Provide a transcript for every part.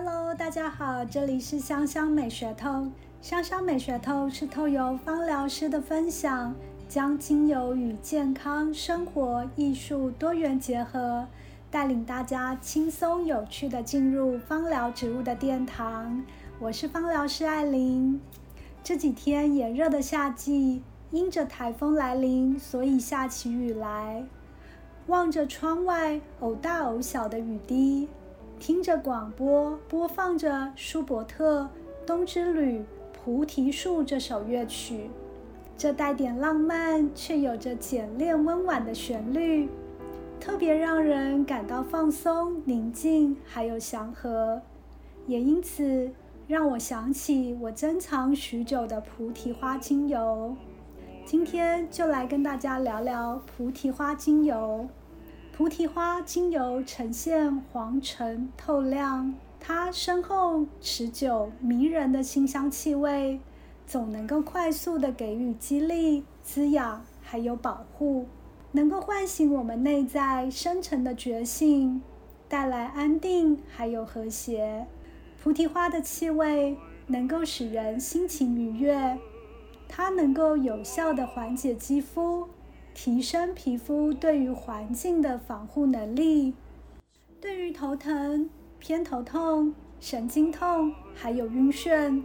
Hello，大家好，这里是香香美学透。香香美学透是透由芳疗师的分享，将精油与健康、生活、艺术多元结合，带领大家轻松有趣的进入芳疗植物的殿堂。我是芳疗师艾琳。这几天炎热的夏季，因着台风来临，所以下起雨来。望着窗外偶大偶小的雨滴。听着广播，播放着舒伯特《冬之旅》《菩提树》这首乐曲，这带点浪漫，却有着简练温婉的旋律，特别让人感到放松、宁静，还有祥和。也因此让我想起我珍藏许久的菩提花精油。今天就来跟大家聊聊菩提花精油。菩提花精油呈现黄橙透亮，它深厚、持久、迷人的清香气味，总能够快速的给予激励、滋养，还有保护，能够唤醒我们内在深沉的觉性，带来安定还有和谐。菩提花的气味能够使人心情愉悦，它能够有效的缓解肌肤。提升皮肤对于环境的防护能力，对于头疼、偏头痛、神经痛，还有晕眩，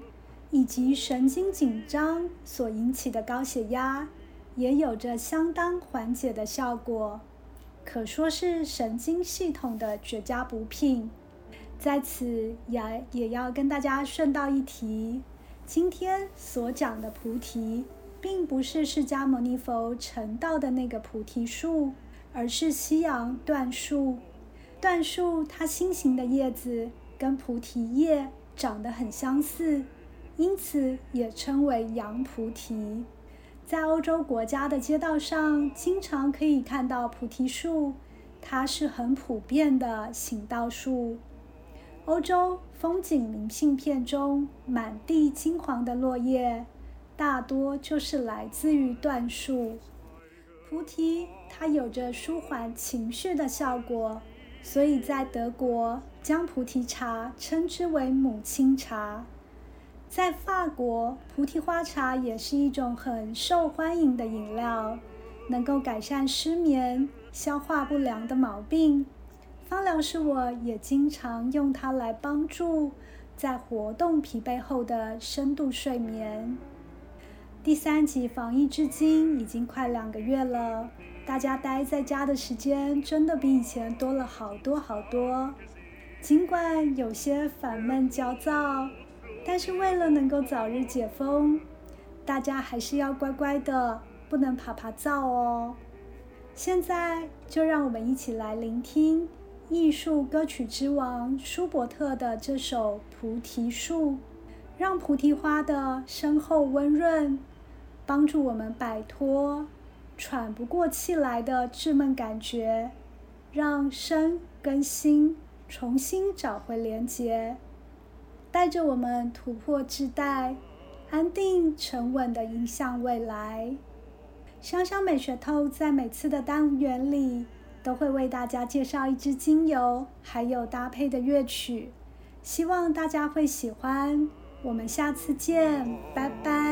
以及神经紧张所引起的高血压，也有着相当缓解的效果，可说是神经系统的绝佳补品。在此也也要跟大家顺道一提，今天所讲的菩提。并不是释迦牟尼佛成道的那个菩提树，而是西洋椴树。椴树它心形的叶子跟菩提叶长得很相似，因此也称为洋菩提。在欧洲国家的街道上，经常可以看到菩提树，它是很普遍的行道树。欧洲风景明信片中，满地金黄的落叶。大多就是来自于椴树。菩提它有着舒缓情绪的效果，所以在德国将菩提茶称之为母亲茶。在法国，菩提花茶也是一种很受欢迎的饮料，能够改善失眠、消化不良的毛病。芳疗师我也经常用它来帮助在活动疲惫后的深度睡眠。第三级防疫至今已经快两个月了，大家待在家的时间真的比以前多了好多好多。尽管有些烦闷焦躁，但是为了能够早日解封，大家还是要乖乖的，不能爬爬灶哦。现在就让我们一起来聆听艺术歌曲之王舒伯特的这首《菩提树》，让菩提花的深厚温润。帮助我们摆脱喘不过气来的稚闷感觉，让身跟心重新找回连结，带着我们突破自带，安定沉稳的迎向未来。香香美学透在每次的单元里都会为大家介绍一支精油，还有搭配的乐曲，希望大家会喜欢。我们下次见，拜拜。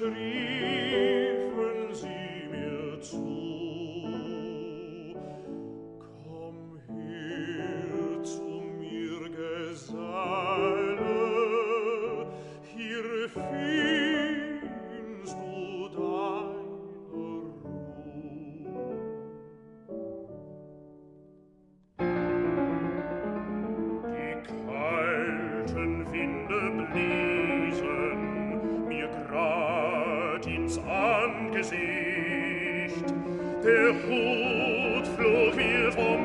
žri gesicht. Der hut flog mir vom um